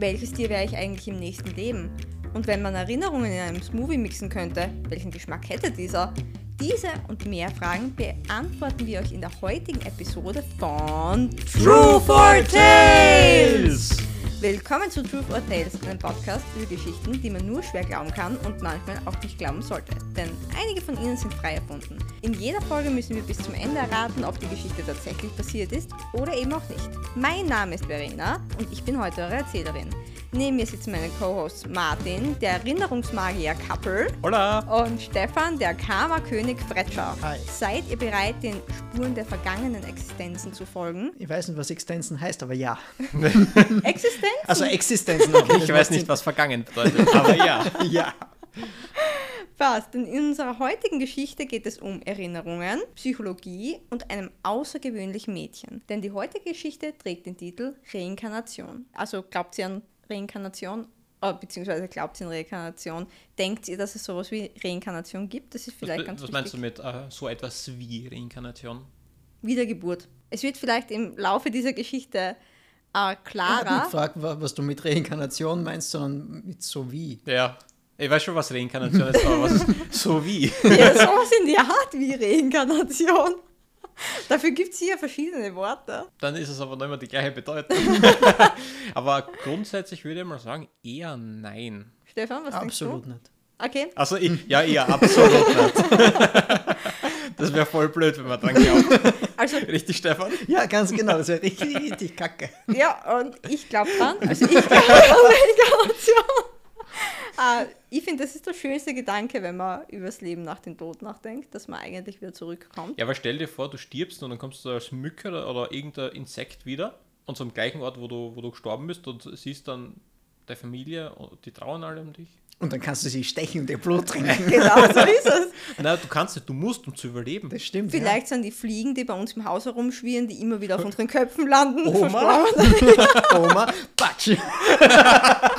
welches Tier wäre ich eigentlich im nächsten Leben? Und wenn man Erinnerungen in einem Smoothie mixen könnte, welchen Geschmack hätte dieser? Diese und mehr Fragen beantworten wir euch in der heutigen Episode von True for Tales! Willkommen zu Truth or Tales, einem Podcast über Geschichten, die man nur schwer glauben kann und manchmal auch nicht glauben sollte. Denn einige von ihnen sind frei erfunden. In jeder Folge müssen wir bis zum Ende erraten, ob die Geschichte tatsächlich passiert ist oder eben auch nicht. Mein Name ist Verena und ich bin heute eure Erzählerin. Neben mir sitzen meine Co-Hosts Martin, der Erinnerungsmagier Kappel. Hola! Und Stefan, der Karma-König Fretscher. Hi. Seid ihr bereit, den Spuren der vergangenen Existenzen zu folgen? Ich weiß nicht, was Existenzen heißt, aber ja. Existenzen? Also Existenzen. Okay, Ich weiß nicht, was vergangen bedeutet, aber ja. Ja. Passt, denn in unserer heutigen Geschichte geht es um Erinnerungen, Psychologie und einem außergewöhnlichen Mädchen. Denn die heutige Geschichte trägt den Titel Reinkarnation. Also glaubt sie an Reinkarnation, äh, beziehungsweise glaubt sie an Reinkarnation? Denkt ihr, dass es sowas wie Reinkarnation gibt? Das ist vielleicht Was, ganz was meinst du mit äh, so etwas wie Reinkarnation? Wiedergeburt. Es wird vielleicht im Laufe dieser Geschichte äh, Ich habe nicht klarer. gefragt, wa- was du mit Reinkarnation meinst, sondern mit so wie. Ja. Ich weiß schon, was Reinkarnation ist, aber was ist so wie? Ja, sowas in die Art wie Reinkarnation. Dafür gibt es hier verschiedene Worte. Dann ist es aber noch immer die gleiche Bedeutung. aber grundsätzlich würde ich mal sagen, eher nein. Stefan, was Absolut denkst nicht. du? Okay. Also ich, ja, eher absolut nicht. Das wäre voll blöd, wenn man dran glaubt. Also, Richtig, Stefan? Ja, ganz genau, das wäre richtig, richtig kacke. ja, und ich glaube dran. Also, ich glaube an Reinkarnation. Äh, ich finde, das ist der schönste Gedanke, wenn man über das Leben nach dem Tod nachdenkt, dass man eigentlich wieder zurückkommt. Ja, aber stell dir vor, du stirbst und dann kommst du als Mücke oder, oder irgendein Insekt wieder und so am gleichen Ort, wo du, wo du gestorben bist und siehst dann deine Familie und die trauern alle um dich. Und dann kannst du sie stechen und ihr Blut trinken. Genau, so ist es. Nein, du kannst nicht, du musst, um zu überleben. Das stimmt. Vielleicht sind die Fliegen, die bei uns im Haus herumschwirren, die immer wieder auf unseren Köpfen landen. Oma? Ja. Oma, Batsch.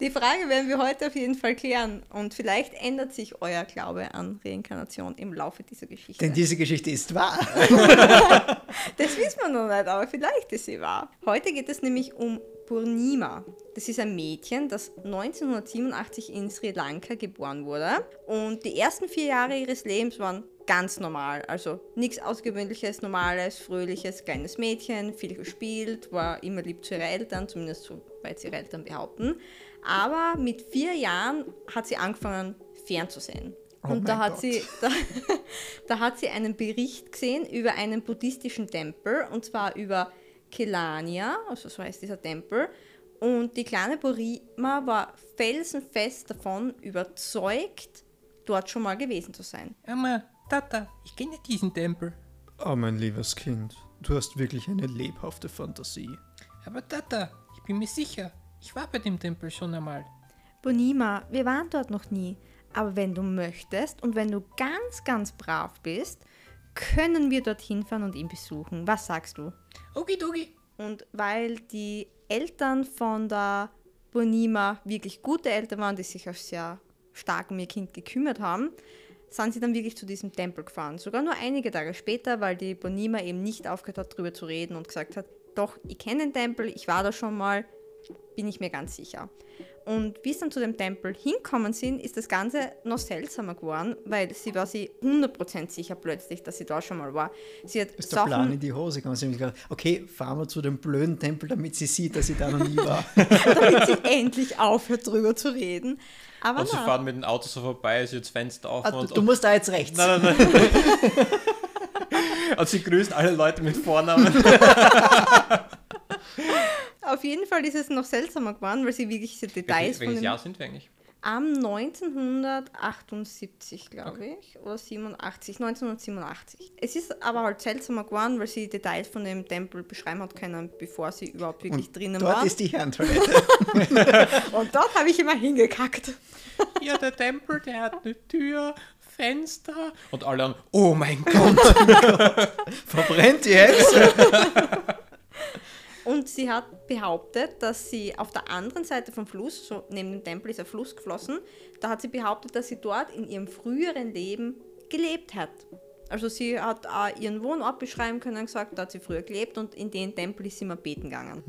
Die Frage werden wir heute auf jeden Fall klären. Und vielleicht ändert sich euer Glaube an Reinkarnation im Laufe dieser Geschichte. Denn diese Geschichte ist wahr. Das wissen wir noch nicht, aber vielleicht ist sie wahr. Heute geht es nämlich um Purnima. Das ist ein Mädchen, das 1987 in Sri Lanka geboren wurde. Und die ersten vier Jahre ihres Lebens waren ganz normal. Also nichts Außergewöhnliches, normales, fröhliches, kleines Mädchen, viel gespielt, war immer lieb zu ihren Eltern, zumindest so weit sie ihre Eltern behaupten. Aber mit vier Jahren hat sie angefangen, fernzusehen. Oh Und da hat, Gott. sie, da, da hat sie einen Bericht gesehen über einen buddhistischen Tempel, und zwar über Kelania, also so heißt dieser Tempel. Und die kleine Burima war felsenfest davon überzeugt, dort schon mal gewesen zu sein. Mama, Tata, ich kenne diesen Tempel. Oh, mein liebes Kind, du hast wirklich eine lebhafte Fantasie. Aber Tata, ich bin mir sicher, ich war bei dem Tempel schon einmal. Bonima, wir waren dort noch nie. Aber wenn du möchtest und wenn du ganz, ganz brav bist, können wir dorthin fahren und ihn besuchen. Was sagst du? Okidoki. Und weil die Eltern von der Bonima wirklich gute Eltern waren, die sich auch sehr stark um ihr Kind gekümmert haben, sind sie dann wirklich zu diesem Tempel gefahren. Sogar nur einige Tage später, weil die Bonima eben nicht aufgehört hat, darüber zu reden und gesagt hat, doch, ich kenne den Tempel, ich war da schon mal, bin ich mir ganz sicher. Und wie sie dann zu dem Tempel hinkommen sind, ist das Ganze noch seltsamer geworden, weil sie war sie 100% sicher plötzlich, dass sie da schon mal war. Sie hat Ist der Plan in die Hose gegangen. Sie haben gesagt, okay, fahren wir zu dem blöden Tempel, damit sie sieht, dass sie da noch nie war. damit sie endlich aufhört, drüber zu reden. Aber Und sie fahren mit dem Auto so vorbei, sie hat das Fenster auf Ah, du, und, du musst da jetzt rechts. Nein, nein, nein. und sie grüßt alle Leute mit Vornamen. Auf jeden Fall ist es noch seltsamer geworden, weil sie wirklich diese Details Welches, von welches Jahr sind wir eigentlich? am 1978, glaube ich, oder 87, 1987. Es ist aber halt seltsamer geworden, weil sie die Details von dem Tempel beschreiben hat können, bevor sie überhaupt wirklich drinnen Dort war. ist die Herrentoilette. Und dort habe ich immer hingekackt. Ja, der Tempel, der hat eine Tür, Fenster. Und alle anderen, oh mein Gott. Verbrennt die Hexe. Und sie hat behauptet, dass sie auf der anderen Seite vom Fluss, so neben dem Tempel ist ein Fluss geflossen, da hat sie behauptet, dass sie dort in ihrem früheren Leben gelebt hat. Also sie hat auch ihren Wohnort beschreiben können und gesagt, da hat sie früher gelebt und in den Tempel ist sie immer beten gegangen.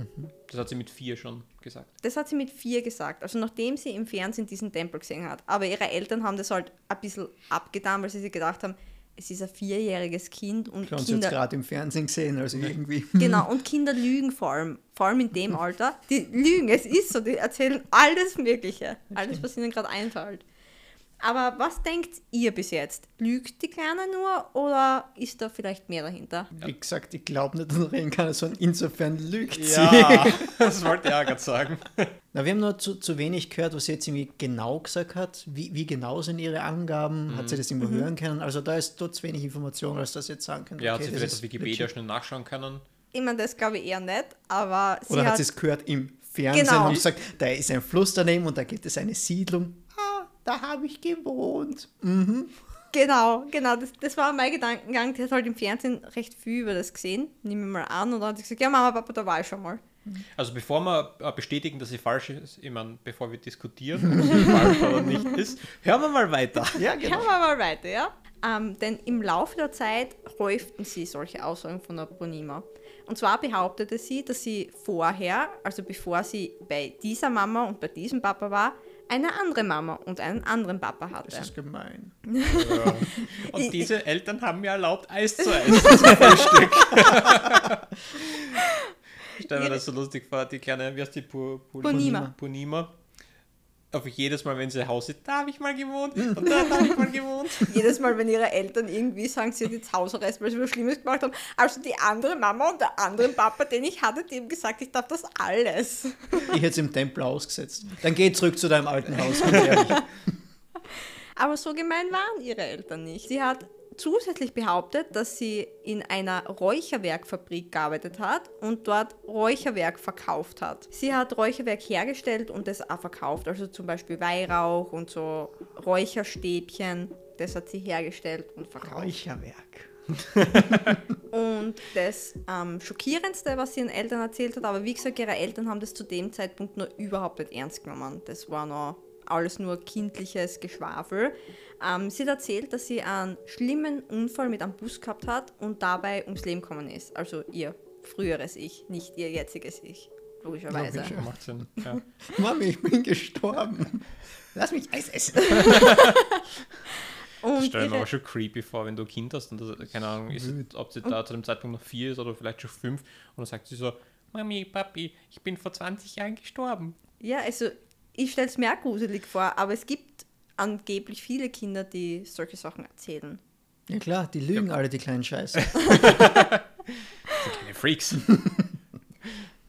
Das hat sie mit vier schon gesagt. Das hat sie mit vier gesagt, also nachdem sie im Fernsehen diesen Tempel gesehen hat. Aber ihre Eltern haben das halt ein bisschen abgetan, weil sie sich gedacht haben, es ist ein vierjähriges Kind und sie jetzt Kinder, gerade im Fernsehen gesehen, also irgendwie. genau, und Kinder lügen vor allem, vor allem in dem Alter. Die lügen, es ist so, die erzählen alles Mögliche, alles, was ihnen gerade einfällt. Aber was denkt ihr bis jetzt? Lügt die Kleine nur oder ist da vielleicht mehr dahinter? Wie gesagt, ich glaube nicht an Reinkarnation, insofern lügt sie. Ja, das wollte ich auch gerade sagen. Na, wir haben nur zu, zu wenig gehört, was sie jetzt irgendwie genau gesagt hat. Wie, wie genau sind ihre Angaben? Hat sie das irgendwo hören können? Also da ist dort zu wenig Information, als dass sie jetzt sagen können. Ja, hat sie das vielleicht auf Wikipedia legit. schnell nachschauen können. Ich meine, das glaube ich eher nicht, aber sie Oder hat hat sie es gehört im Fernsehen Genau. und gesagt, da ist ein Fluss daneben und da gibt es eine Siedlung. Da habe ich gewohnt. Genau, genau, das, das war mein Gedankengang. Die hat halt im Fernsehen recht viel über das gesehen, nehme ich mal an. Und dann hat sie gesagt, ja Mama, Papa, da war ich schon mal. Also bevor wir äh, bestätigen, dass sie falsch ist, ich meine, bevor wir diskutieren, ob sie falsch oder nicht ist, hören wir mal weiter. Ja, genau. Schauen wir mal weiter, ja? Ähm, denn im Laufe der Zeit häuften sie solche Aussagen von der Bonima. Und zwar behauptete sie, dass sie vorher, also bevor sie bei dieser Mama und bei diesem Papa war, eine andere Mama und einen anderen Papa hatte. Das ist gemein. Und diese Eltern haben mir erlaubt, Eis zu essen zum Frühstück. Stell mir das so lustig vor, die kleine, wie heißt die? Pu, Pu, Punima. Punima. Auf jedes Mal, wenn sie Hause ist, da habe ich mal gewohnt und da habe ich mal gewohnt. Jedes Mal, wenn ihre Eltern irgendwie sagen, sie hat jetzt Hausarrest, weil sie was Schlimmes gemacht haben. Also die andere Mama und der andere Papa, den ich hatte, die haben gesagt, ich darf das alles. Ich hätte es im Tempel ausgesetzt. Dann geh zurück zu deinem alten Haus. Aber so gemein waren ihre Eltern nicht. Sie hat zusätzlich behauptet, dass sie in einer Räucherwerkfabrik gearbeitet hat und dort Räucherwerk verkauft hat. Sie hat Räucherwerk hergestellt und das auch verkauft, also zum Beispiel Weihrauch und so Räucherstäbchen. Das hat sie hergestellt und verkauft. Räucherwerk. Und das ähm, Schockierendste, was sie ihren Eltern erzählt hat, aber wie gesagt, ihre Eltern haben das zu dem Zeitpunkt nur überhaupt nicht ernst genommen. Das war noch alles nur kindliches Geschwafel. Ähm, sie hat erzählt, dass sie einen schlimmen Unfall mit einem Bus gehabt hat und dabei ums Leben gekommen ist. Also ihr früheres Ich, nicht ihr jetziges Ich, logischerweise. Logisch. Macht Sinn. Ja. Mami, ich bin gestorben. Lass mich Eis essen. Und Stell mir aber schon creepy vor, wenn du ein Kind hast und das, keine Ahnung, ist, ob sie da zu dem Zeitpunkt noch vier ist oder vielleicht schon fünf und dann sagt sie so, Mami, Papi, ich bin vor 20 Jahren gestorben. ja, also ich stelle es mir auch gruselig vor, aber es gibt angeblich viele Kinder, die solche Sachen erzählen. Ja klar, die lügen alle, die kleinen Scheiße. Keine Freaks.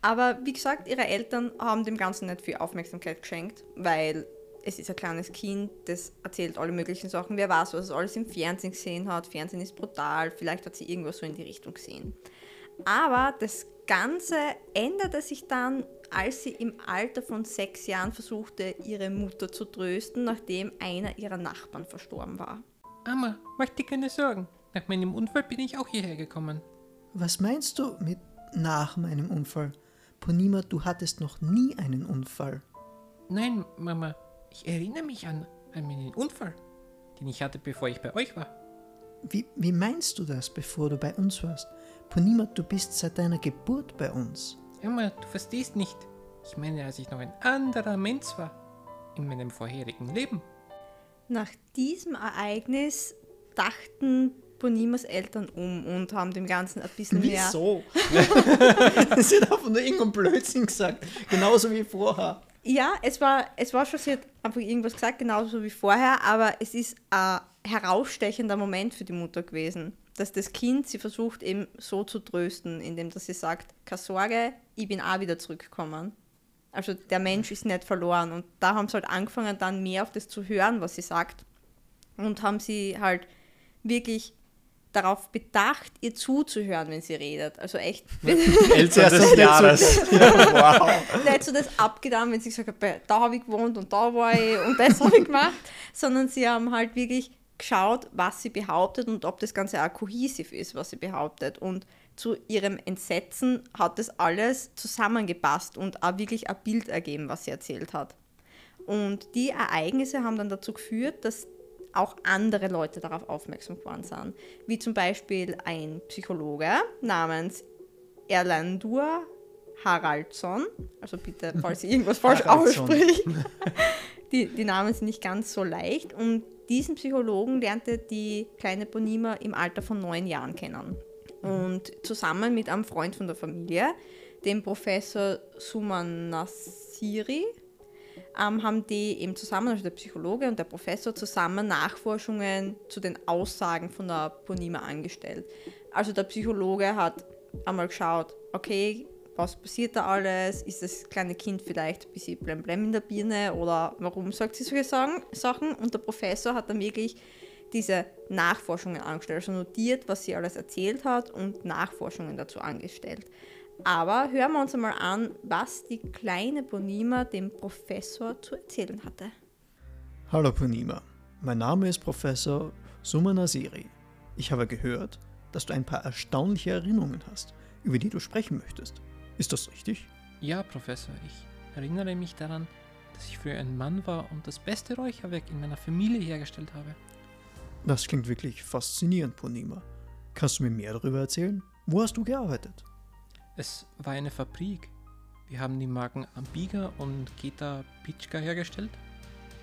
Aber wie gesagt, ihre Eltern haben dem Ganzen nicht viel Aufmerksamkeit geschenkt, weil es ist ein kleines Kind, das erzählt alle möglichen Sachen. Wer weiß, was es alles im Fernsehen gesehen hat. Fernsehen ist brutal, vielleicht hat sie irgendwas so in die Richtung gesehen. Aber das Ganze änderte sich dann, als sie im Alter von sechs Jahren versuchte, ihre Mutter zu trösten, nachdem einer ihrer Nachbarn verstorben war. Mama, mach dir keine Sorgen. Nach meinem Unfall bin ich auch hierher gekommen. Was meinst du mit nach meinem Unfall? Ponima, du hattest noch nie einen Unfall. Nein, Mama, ich erinnere mich an, an meinen Unfall, den ich hatte, bevor ich bei euch war. Wie, wie meinst du das, bevor du bei uns warst? Ponima, du bist seit deiner Geburt bei uns. Mama, du verstehst nicht. Ich meine, als ich noch ein anderer Mensch war. In meinem vorherigen Leben. Nach diesem Ereignis dachten Bonimas Eltern um und haben dem Ganzen ein bisschen mehr. Wieso? Sie hat einfach nur irgendeinen Blödsinn gesagt. Genauso wie vorher. Ja, es war, es war schon, sie hat einfach irgendwas gesagt, genauso wie vorher, aber es ist ein herausstechender Moment für die Mutter gewesen, dass das Kind sie versucht eben so zu trösten, indem dass sie sagt, keine Sorge, ich bin auch wieder zurückgekommen. Also der Mensch ist nicht verloren und da haben sie halt angefangen, dann mehr auf das zu hören, was sie sagt und haben sie halt wirklich darauf bedacht, ihr zuzuhören, wenn sie redet. Also echt Zuerst des Jahres. wow. nicht so das abgetan, wenn sie gesagt hat, da habe ich gewohnt und da war ich und das habe ich gemacht, sondern sie haben halt wirklich geschaut, was sie behauptet und ob das Ganze auch kohäsiv ist, was sie behauptet. Und zu ihrem Entsetzen hat das alles zusammengepasst und auch wirklich ein Bild ergeben, was sie erzählt hat. Und die Ereignisse haben dann dazu geführt, dass auch andere Leute darauf aufmerksam geworden sind. Wie zum Beispiel ein Psychologe namens Erlandur Haraldsson. Also bitte, falls ich irgendwas falsch Haraldsson. Die, die Namen sind nicht ganz so leicht. Und diesen Psychologen lernte die kleine Bonima im Alter von neun Jahren kennen. Und zusammen mit einem Freund von der Familie, dem Professor Suman Nassiri, ähm, haben die eben zusammen, also der Psychologe und der Professor, zusammen Nachforschungen zu den Aussagen von der Bonima angestellt. Also der Psychologe hat einmal geschaut, okay, was passiert da alles? Ist das kleine Kind vielleicht ein bisschen blemblem in der Birne oder warum sagt sie solche Sachen? Und der Professor hat dann wirklich diese Nachforschungen angestellt, also notiert, was sie alles erzählt hat und Nachforschungen dazu angestellt. Aber hören wir uns einmal an, was die kleine Bonima dem Professor zu erzählen hatte. Hallo Punima, mein Name ist Professor Suma Nasiri. Ich habe gehört, dass du ein paar erstaunliche Erinnerungen hast, über die du sprechen möchtest. Ist das richtig? Ja, Professor, ich erinnere mich daran, dass ich früher ein Mann war und das beste Räucherwerk in meiner Familie hergestellt habe. Das klingt wirklich faszinierend, Punima. Kannst du mir mehr darüber erzählen? Wo hast du gearbeitet? Es war eine Fabrik. Wir haben die Marken Ambiga und Geta Pitschka hergestellt.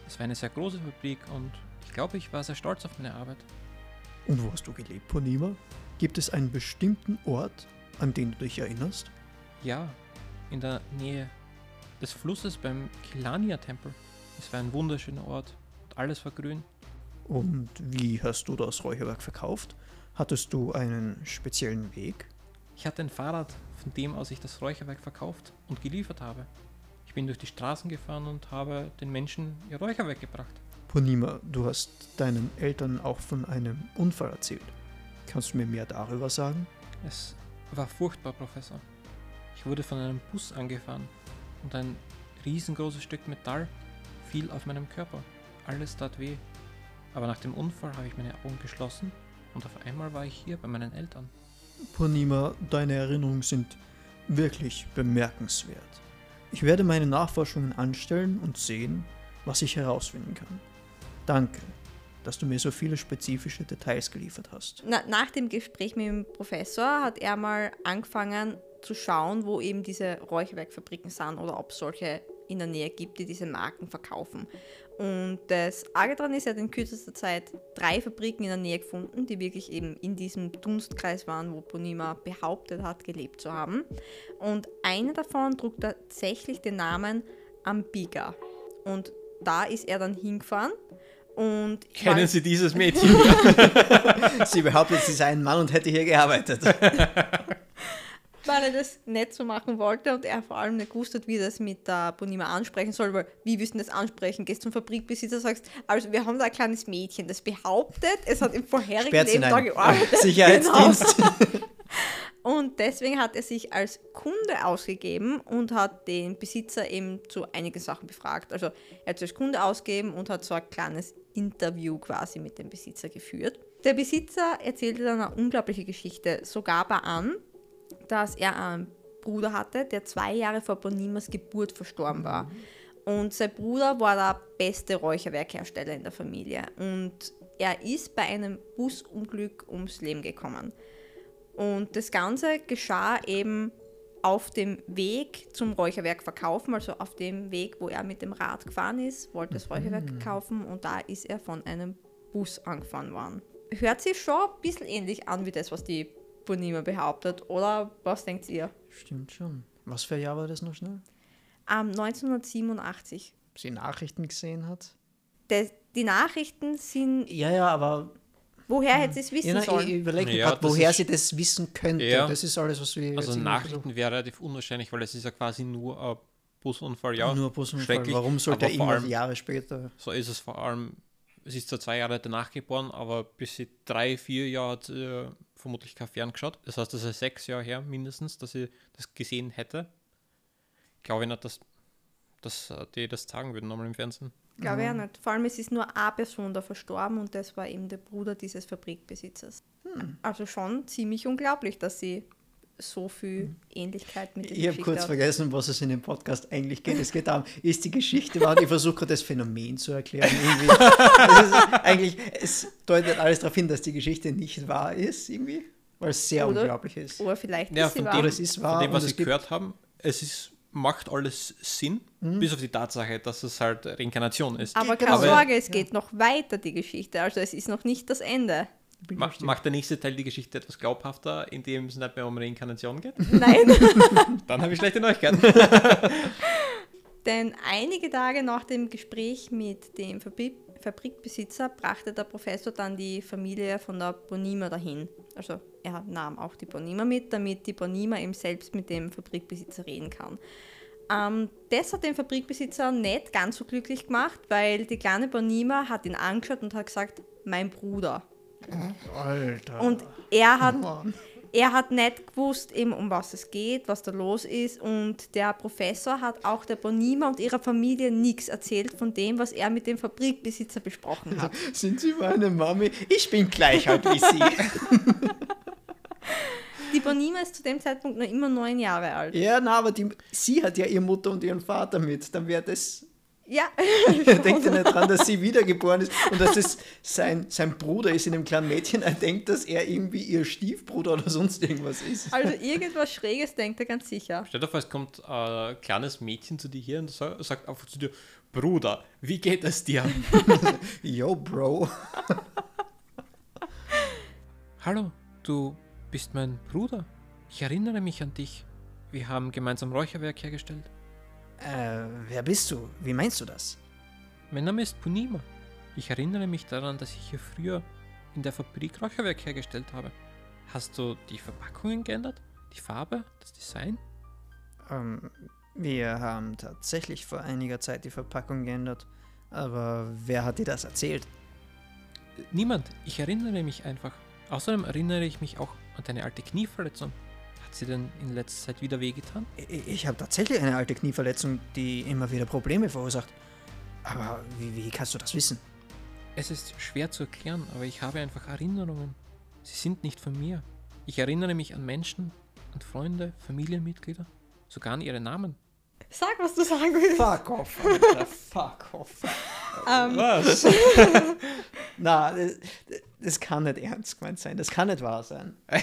Es war eine sehr große Fabrik und ich glaube, ich war sehr stolz auf meine Arbeit. Und wo hast du gelebt, Punima? Gibt es einen bestimmten Ort, an den du dich erinnerst? Ja, in der Nähe des Flusses beim Kilania-Tempel. Es war ein wunderschöner Ort und alles war grün. Und wie hast du das Räucherwerk verkauft? Hattest du einen speziellen Weg? Ich hatte ein Fahrrad, von dem aus ich das Räucherwerk verkauft und geliefert habe. Ich bin durch die Straßen gefahren und habe den Menschen ihr Räucherwerk gebracht. Punima, du hast deinen Eltern auch von einem Unfall erzählt. Kannst du mir mehr darüber sagen? Es war furchtbar, Professor. Ich wurde von einem Bus angefahren und ein riesengroßes Stück Metall fiel auf meinem Körper. Alles tat weh. Aber nach dem Unfall habe ich meine Augen geschlossen und auf einmal war ich hier bei meinen Eltern. Punima, deine Erinnerungen sind wirklich bemerkenswert. Ich werde meine Nachforschungen anstellen und sehen, was ich herausfinden kann. Danke, dass du mir so viele spezifische Details geliefert hast. Na, nach dem Gespräch mit dem Professor hat er mal angefangen zu schauen, wo eben diese Räucherwerkfabriken sind oder ob es solche in der Nähe gibt, die diese Marken verkaufen. Und das Arge daran ist, er hat in kürzester Zeit drei Fabriken in der Nähe gefunden, die wirklich eben in diesem Dunstkreis waren, wo Bonima behauptet hat, gelebt zu haben. Und eine davon trug tatsächlich den Namen Ambiga. Und da ist er dann hingefahren. Und Kennen Sie dieses Mädchen? Sie behauptet, sie sei ein Mann und hätte hier gearbeitet. weil er das nicht so machen wollte und er vor allem nicht gewusst hat, wie er das mit der Bonima ansprechen soll, weil wie du das ansprechen? Gehst zum Fabrikbesitzer, sagst, also wir haben da ein kleines Mädchen, das behauptet, es hat im vorherigen Sperrt sie Leben in da gearbeitet. Sicherheitsdienst. Genau. Und deswegen hat er sich als Kunde ausgegeben und hat den Besitzer eben zu einigen Sachen befragt. Also er hat sich als Kunde ausgegeben und hat so ein kleines Interview quasi mit dem Besitzer geführt. Der Besitzer erzählte dann eine unglaubliche Geschichte. So gab er an, dass er einen Bruder hatte, der zwei Jahre vor Bonimas Geburt verstorben war. Und sein Bruder war der beste Räucherwerkhersteller in der Familie. Und er ist bei einem Busunglück ums Leben gekommen. Und das Ganze geschah eben auf dem Weg zum Räucherwerk verkaufen, also auf dem Weg, wo er mit dem Rad gefahren ist, wollte das Räucherwerk kaufen und da ist er von einem Bus angefahren worden. Hört sich schon ein bisschen ähnlich an wie das, was die Bonima behauptet, oder was denkt ihr? Stimmt schon. Was für ein Jahr war das noch schnell? Ähm, 1987. Ob sie Nachrichten gesehen hat? Das, die Nachrichten sind, Ja, ja, aber woher hätte sie es wissen ja, nein, ich sollen? überlege Ja, gerade, das woher ist- sie das wissen könnte. Ja. Das ist alles, was wir Also Nachrichten wäre relativ unwahrscheinlich, weil es ist ja quasi nur ein Busunfall. Ja, Nur Busunfall. schrecklich, Warum sollte er immer allem- Jahre später? So ist es vor allem. Es ist zwar zwei Jahre danach geboren, aber bis sie drei, vier Jahre hat äh, vermutlich kein Fern geschaut. Das heißt, das ist sechs Jahre her mindestens, dass sie das gesehen hätte. Glaube ich nicht, dass, dass äh, die das sagen würden nochmal im Fernsehen. Glaube ich auch nicht. Vor allem, es ist nur eine Person da verstorben und das war eben der Bruder dieses Fabrikbesitzers. Also schon ziemlich unglaublich, dass sie so viel Ähnlichkeit mit der Ich habe Geschichte kurz hat. vergessen, was es in dem Podcast eigentlich geht. Es geht darum, ist die Geschichte wahr? Ich versuche gerade das Phänomen zu erklären. Irgendwie. Es ist eigentlich, es deutet alles darauf hin, dass die Geschichte nicht wahr ist, irgendwie, weil es sehr Oder- unglaublich ist. Oder vielleicht Ja, ist sie von wahr. dem, es ist wahr von dem, was ich gibt- gehört haben, es ist, macht alles Sinn, Mhm. bis auf die Tatsache, dass es halt Reinkarnation ist. Aber keine Sorge, es geht noch weiter, die Geschichte. Also es ist noch nicht das Ende. Ma macht der nächste Teil die Geschichte etwas glaubhafter, indem es nicht mehr um Reinkarnation geht? Nein. Dann habe ich schlechte Neuigkeiten. Denn einige Tage nach dem Gespräch mit dem Fabri Fabrikbesitzer brachte der Professor dann die Familie von der Bonima dahin. Also er nahm auch die Bonima mit, damit die Bonima eben selbst mit dem Fabrikbesitzer reden kann. Ähm, das hat den Fabrikbesitzer nicht ganz so glücklich gemacht, weil die kleine Bonima hat ihn angeschaut und hat gesagt, mein Bruder. Alter. Und er hat Mann. er hat nicht gewusst, eben, um was es geht, was da los ist. Und der Professor hat auch der Bonima und ihrer Familie nichts erzählt von dem, was er mit dem Fabrikbesitzer besprochen hat. Sind Sie meine Mami? Ich bin gleich alt wie Sie. Die Bonima ist zu dem Zeitpunkt noch immer neun Jahre alt. ja, na, aber die, sie hat ja ihre Mutter und ihren Vater mit. Dann wäre das. Ja, denkt er nicht dran, dass sie wiedergeboren ist und dass es sein, sein Bruder ist in dem kleinen Mädchen. Er denkt, dass er irgendwie ihr Stiefbruder oder sonst irgendwas ist. also irgendwas Schräges denkt er ganz sicher. Stell dir vor, es kommt ein kleines Mädchen zu dir hier und sa- sagt einfach zu dir, Bruder, wie geht es dir? Yo, Bro. Hallo, du bist mein Bruder. Ich erinnere mich an dich. Wir haben gemeinsam Räucherwerk hergestellt. Äh, wer bist du? Wie meinst du das? Mein Name ist Punima. Ich erinnere mich daran, dass ich hier früher in der Fabrik Räucherwerk hergestellt habe. Hast du die Verpackungen geändert? Die Farbe? Das Design? Ähm, wir haben tatsächlich vor einiger Zeit die Verpackung geändert. Aber wer hat dir das erzählt? Niemand. Ich erinnere mich einfach. Außerdem erinnere ich mich auch an deine alte Knieverletzung. Hat sie denn in letzter Zeit wieder wehgetan? Ich, ich habe tatsächlich eine alte Knieverletzung, die immer wieder Probleme verursacht. Aber wie, wie kannst du das wissen? Es ist schwer zu erklären, aber ich habe einfach Erinnerungen. Sie sind nicht von mir. Ich erinnere mich an Menschen, an Freunde, Familienmitglieder, sogar an ihre Namen. Sag, was du sagen willst. Fuck off, Alter, fuck off. Ähm, Was? Na, das, das kann nicht ernst gemeint sein. Das kann nicht wahr sein.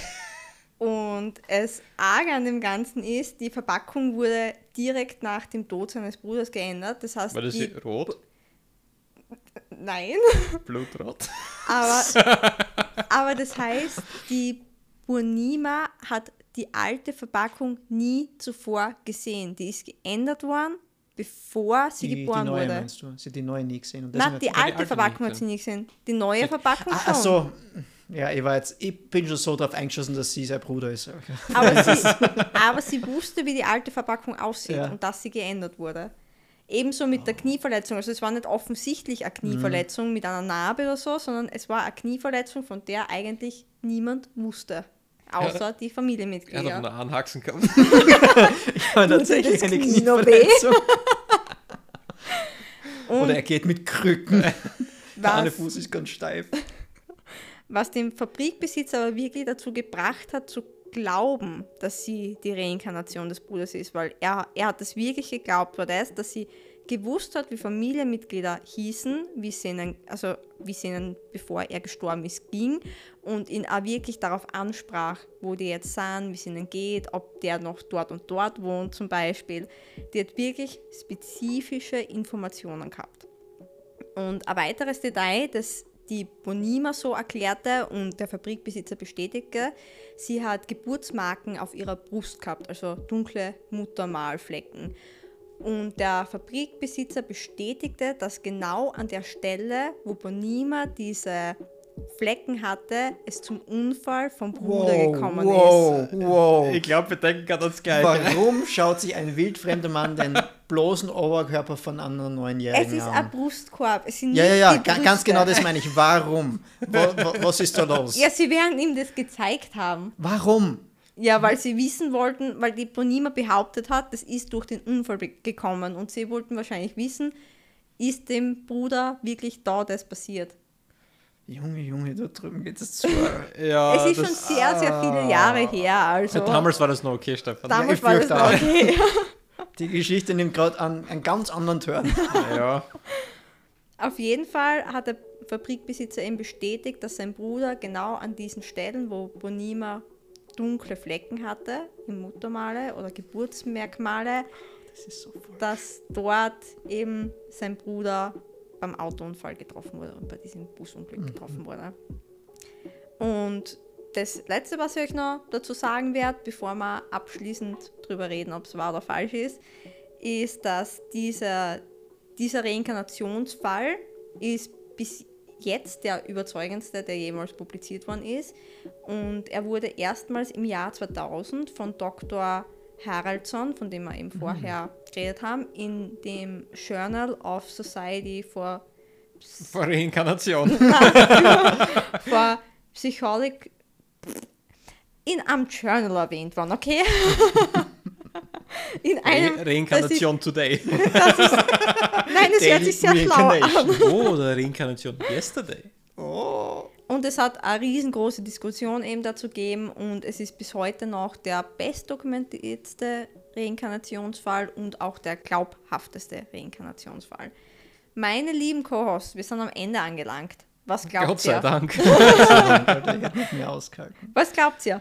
Und es arge an dem Ganzen ist, die Verpackung wurde direkt nach dem Tod seines Bruders geändert. Das heißt, War das die, rot? nein, Blutrot? aber, aber das heißt, die Burnima hat die alte Verpackung nie zuvor gesehen. Die ist geändert worden, bevor sie Die, die geboren neue wurde. meinst du? Sie hat die neue nie gesehen. Und Nein, die hat- alte alte Verpackung hat sie nie gesehen. Die neue Verpackung Ah, schon. ach so. Ja, ich war jetzt, ich bin schon so drauf eingeschossen, dass sie sein Bruder ist. Aber sie, aber sie wusste, wie die alte Verpackung aussieht Ja. und dass sie geändert wurde. Ebenso mit der Knieverletzung. Also es war nicht offensichtlich eine Knieverletzung mit einer Narbe oder so, sondern es war eine Knieverletzung, von der eigentlich niemand wusste. Außer die Er hat Familienmitglieder. auf einen Haxen gehabt. Ich habe tatsächlich eine Knie noch Knieverletzung. Und Oder er geht mit Krücken. Der eine Fuß ist ganz steif. Was den Fabrikbesitzer aber wirklich dazu gebracht hat, zu glauben, dass sie die Reinkarnation des Bruders ist, weil er, er hat das wirklich geglaubt, war das, dass sie gewusst hat, wie Familienmitglieder hießen, wie sie ihnen, also wie sie ihnen, bevor er gestorben ist, ging und ihn auch wirklich darauf ansprach, wo die jetzt sind, wie es ihnen geht, ob der noch dort und dort wohnt zum Beispiel. Die hat wirklich spezifische Informationen gehabt. Und ein weiteres Detail, das die Bonima so erklärte und der Fabrikbesitzer bestätigte, sie hat Geburtsmarken auf ihrer Brust gehabt, also dunkle Muttermalflecken. Und der Fabrikbesitzer bestätigte, dass genau an der Stelle, wo Bonima diese Flecken hatte, es zum Unfall vom Bruder gekommen wow, ist. wow. Ich glaube, wir denken gerade das Gleiche. Warum schaut sich ein wildfremder Mann den bloßen Oberkörper von einer neunjährigen Es ist an? ein Brustkorb. Es sind Ja, ja, ja, die ga- ganz genau das meine ich. Warum? Wa- wa- Was ist da los? Ja, sie werden ihm das gezeigt haben. Warum? Ja, weil sie wissen wollten, weil die Bonima behauptet hat, das ist durch den Unfall gekommen und sie wollten wahrscheinlich wissen, ist dem Bruder wirklich da das passiert. Junge, Junge, da drüben geht es zu. Ja, es ist schon sehr, sehr viele Jahre her. Also Damals war das noch okay, Stefan. damals ich war das noch auch. okay. Die Geschichte nimmt gerade einen, einen ganz anderen Turn. Ja. Auf jeden Fall hat der Fabrikbesitzer ihm bestätigt, dass sein Bruder genau an diesen Stellen, wo Bonima dunkle Flecken hatte, im Muttermale oder Geburtsmerkmale, Das ist so dass dort eben sein Bruder beim Autounfall getroffen wurde und bei diesem Busunglück getroffen wurde. Und das Letzte, was ich euch noch dazu sagen werde, bevor wir abschließend darüber reden, ob es wahr oder falsch ist, ist, dass dieser, dieser Reinkarnationsfall ist bis jetzt der überzeugendste, der jemals publiziert worden ist. Und er wurde erstmals im Jahr 2000 von Dr. Haraldson, von dem wir eben vorher geredet haben, in dem Journal of Society for, Vor Reinkarnation. for Psychology in einem Journal erwähnt worden, okay? in einem, Re Reinkarnation today. das ist, nein, es hört sich sehr schlau an. Oh, oder Reinkarnation yesterday. Oh. Und es hat eine riesengroße Diskussion eben dazu gegeben und es ist bis heute noch der bestdokumentierteste Reinkarnationsfall und auch der glaubhafteste Reinkarnationsfall. Meine lieben Co-Hosts, wir sind am Ende angelangt. Was glaubt Gott sei ihr? Dank. Alter, ich mehr ausgehalten. Was glaubt ihr?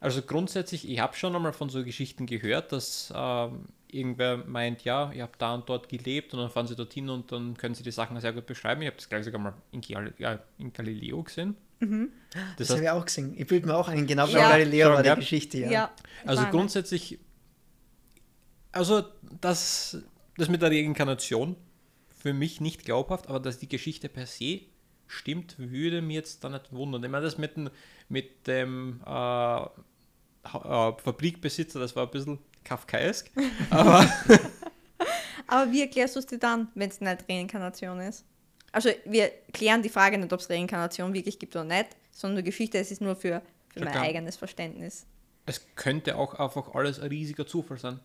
Also grundsätzlich, ich habe schon einmal von so Geschichten gehört, dass ähm, irgendwer meint, ja, ihr habt da und dort gelebt und dann fahren sie dorthin und dann können sie die Sachen sehr gut beschreiben. Ich habe das gleich sogar mal in, Gal ja, in Galileo gesehen. Das Das heißt, habe ich auch gesehen. Ich bilde mir auch ein, genau bei Ja. Galileo war die ja. Geschichte, ja. Ja. also grundsätzlich, also das, das mit der Reinkarnation für mich nicht glaubhaft, aber dass die Geschichte per se stimmt, würde mir jetzt da nicht wundern. Ich meine, das mit dem, mit dem äh, äh, Fabrikbesitzer, das war ein bisschen kafkaesk, aber Aber wie erklärst du es dir dann, wenn es nicht Reinkarnation ist? Also wir klären die Frage nicht, ob es Reinkarnation wirklich gibt oder nicht, sondern die Geschichte, es ist nur für, für mein eigenes Verständnis. es könnte auch einfach alles ein riesiger Zufall sein.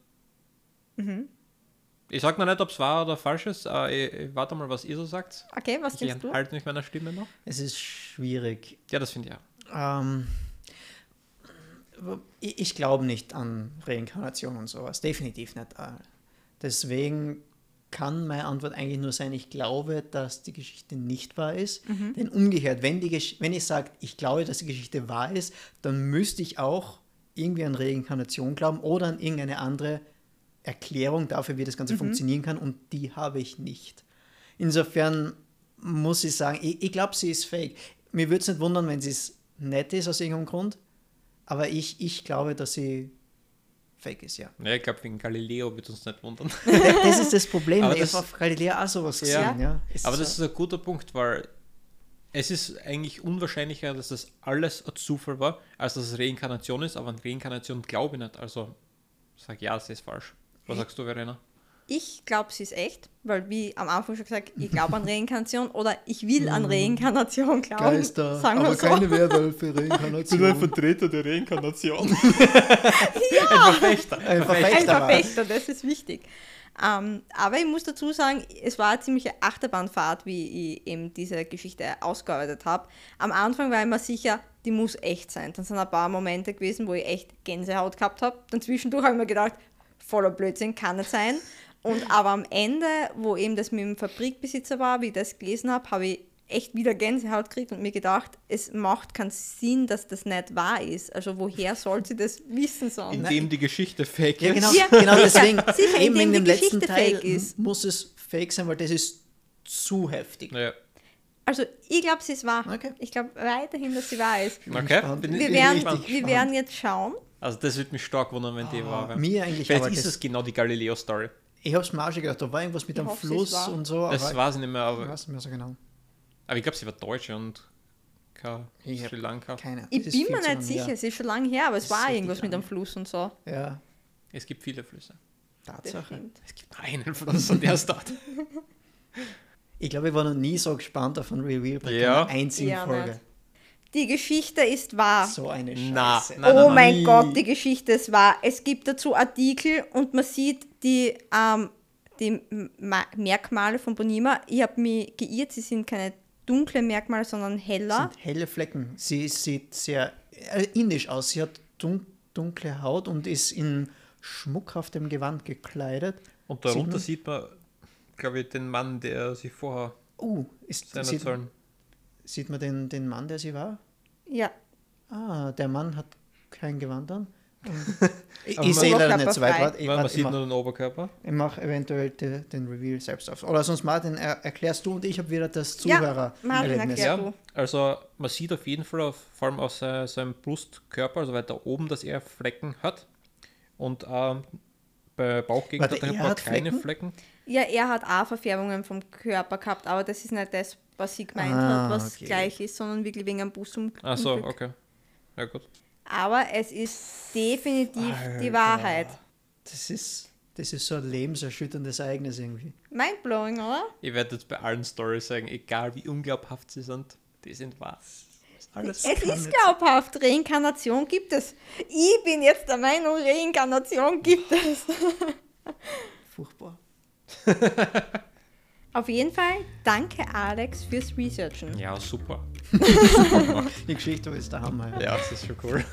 Ich sag noch nicht, ob es wahr oder falsch ist. Äh, ich, ich warte mal, was ihr so sagt. Okay, was Ich denkst du? halte mich meiner Stimme noch. Es ist schwierig. Ja, das finde ich auch. Ähm, ich ich glaube nicht an Reinkarnation und sowas. Definitiv nicht. Äh, Deswegen kann meine Antwort eigentlich nur sein, ich glaube, dass die Geschichte nicht wahr ist. Denn umgekehrt, wenn, die Gesch wenn ich sage, ich glaube, dass die Geschichte wahr ist, dann müsste ich auch irgendwie an Reinkarnation glauben oder an irgendeine andere Erklärung dafür, wie das Ganze funktionieren kann. Und die habe ich nicht. Insofern muss ich sagen, ich, ich glaube, sie ist fake. Mir würde es nicht wundern, wenn sie es nett ist aus irgendeinem Grund. Aber ich, ich glaube, dass sie fake ist, ja. Ja, ich glaube, wegen Galileo wird uns nicht wundern. Das ist das Problem. Aber ich das- habe auf Galileo auch sowas Ja. gesehen. Ja. Es Aber ist das ist ein guter Punkt, weil es ist eigentlich unwahrscheinlicher, dass das alles ein Zufall war, als dass es Reinkarnation ist. Aber an Reinkarnation glaube ich nicht. Also sag ja, es ist falsch. Was sagst du, Verena? Ich glaube, sie ist echt, weil wie am Anfang schon gesagt, ich glaube an Reinkarnation oder ich will an Reinkarnation glauben. Geister, sagen wir aber so. keine Werwölfe, Reinkarnation. Vertreter der Reinkarnation. Ein Verfechter. Ein Ein Verfechter. war. Verfechter, das ist wichtig. Ähm, aber ich muss dazu sagen, es war eine ziemliche Achterbahnfahrt, wie ich eben diese Geschichte ausgearbeitet habe. Am Anfang war ich mir sicher, die muss echt sein. Dann sind ein paar Momente gewesen, wo ich echt Gänsehaut gehabt habe. Dann zwischendurch habe ich mir gedacht, voller Blödsinn kann nicht sein. Und aber am Ende, wo eben das mit dem Fabrikbesitzer war, wie ich das gelesen habe, habe ich echt wieder Gänsehaut gekriegt und mir gedacht, es macht keinen Sinn, dass das nicht wahr ist. Also woher soll sie das wissen sonst? Indem die Geschichte fake Ja, ist. genau, Ja, genau sicher, deswegen. sicher, eben in dem die letzten Geschichte Teil fake ist. muss es fake sein, weil das ist zu heftig. Ja. Also ich glaube, sie ist wahr. Okay. Ich glaube weiterhin, dass sie wahr ist. Okay. Wir werden, wir werden jetzt schauen. Also das wird mich stark wundern, wenn die wahr wäre. Mir eigentlich Vielleicht aber ist das, es genau die Galileo-Story. Ich habe es mir auch schon gedacht, da war irgendwas mit Ich einem hoffe, sie Fluss und so. Das aber weiß ich nicht mehr, ich aber, weiß nicht mehr so genau. aber ich glaube, sie war Deutsche und kein Ich hab Sri Lanka. Keine Ich bin mir nicht sicher, her. es ist schon lange her, aber es war irgendwas mit einem Fluss und so. Ja, Es gibt viele Flüsse. Tatsache. Es gibt nur einen Fluss und der ist dort. Ich glaube, ich war noch nie so gespannt auf ein Reveal bei Ja. keiner einzigen Ja, Folge. nicht. Die Geschichte ist wahr. So eine Scheiße. Na, na, oh na, mein nie. Gott, die Geschichte ist wahr. Es gibt dazu Artikel und man sieht die, ähm, die Ma Merkmale von Bonima. Ich habe mich geirrt, sie sind keine dunkle Merkmale, sondern heller. sind helle Flecken. Sie sieht sehr äh, indisch aus. Sie hat dun dunkle Haut und ist in schmuckhaftem Gewand gekleidet. Und Sieht darunter man? sieht man, glaube ich, den Mann, der sich vorher Oh, ist, seiner sieht. Sieht man den, den Mann, der sie war? Ja, Ah, der Mann hat kein Gewand an. ich ich sehe leider nicht so weit. Warte, ich, Man, ich sieht mache nur den Oberkörper. mach eventuell de, den Reveal selbst auf. Oder sonst Martin, er, erklärst du und ich habe wieder das Ja, Zuhörer. Martin, Erlebnis. erklär. Ja, also man sieht auf jeden Fall, auf, vor allem aus se- seinem Brustkörper, also weiter oben, dass er Flecken hat. Und ähm, bei Bauchgegend Warte, hat er kleine Flecken? Flecken. Ja, er hat auch Verfärbungen vom Körper gehabt, aber das ist nicht das, was sie gemeint Ah, hat, was okay. gleich ist, sondern wirklich wegen einem Bus Ach so, okay. Ja gut. Aber es ist definitiv die Alter. Wahrheit. Das ist, das ist so ein lebenserschütterndes Ereignis irgendwie. Mindblowing, oder? Ich werde jetzt bei allen Stories sagen, egal wie unglaubhaft sie sind, die sind wahr. Alles. Es kann ist glaubhaft, Reinkarnation gibt es. Ich bin jetzt der Meinung, Reinkarnation gibt es. Furchtbar. Auf jeden Fall, danke Alex fürs Researchen. Ja, super. Die Geschichte ist der Hammer. Ja, das ist schon cool.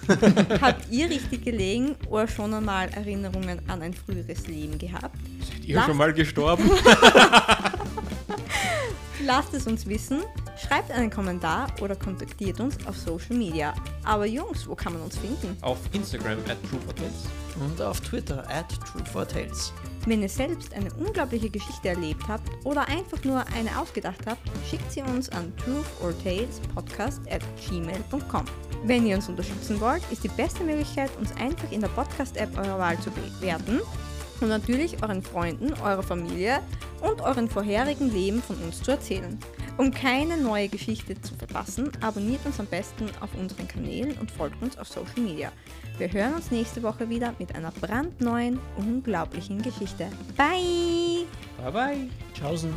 Habt ihr richtig gelegen oder schon einmal Erinnerungen an ein früheres Leben gehabt? Seid ihr schon mal gestorben? Lasst es uns wissen, schreibt einen Kommentar oder kontaktiert uns auf Social Media. Aber Jungs, wo kann man uns finden? Auf Instagram at TrueForTales. Und auf Twitter at True4Tales. Wenn ihr selbst eine unglaubliche Geschichte erlebt habt oder einfach nur eine ausgedacht habt, schickt sie uns an truthortalespodcast at gmail.com. Wenn ihr uns unterstützen wollt, ist die beste Möglichkeit, uns einfach in der Podcast-App eurer Wahl zu bewerten und natürlich euren Freunden, eurer Familie und euren vorherigen Leben von uns zu erzählen. Um keine neue Geschichte zu verpassen, abonniert uns am besten auf unseren Kanälen und folgt uns auf Social Media. Wir hören uns nächste Woche wieder mit einer brandneuen, unglaublichen Geschichte. Bye! Bye bye. Tschaußen.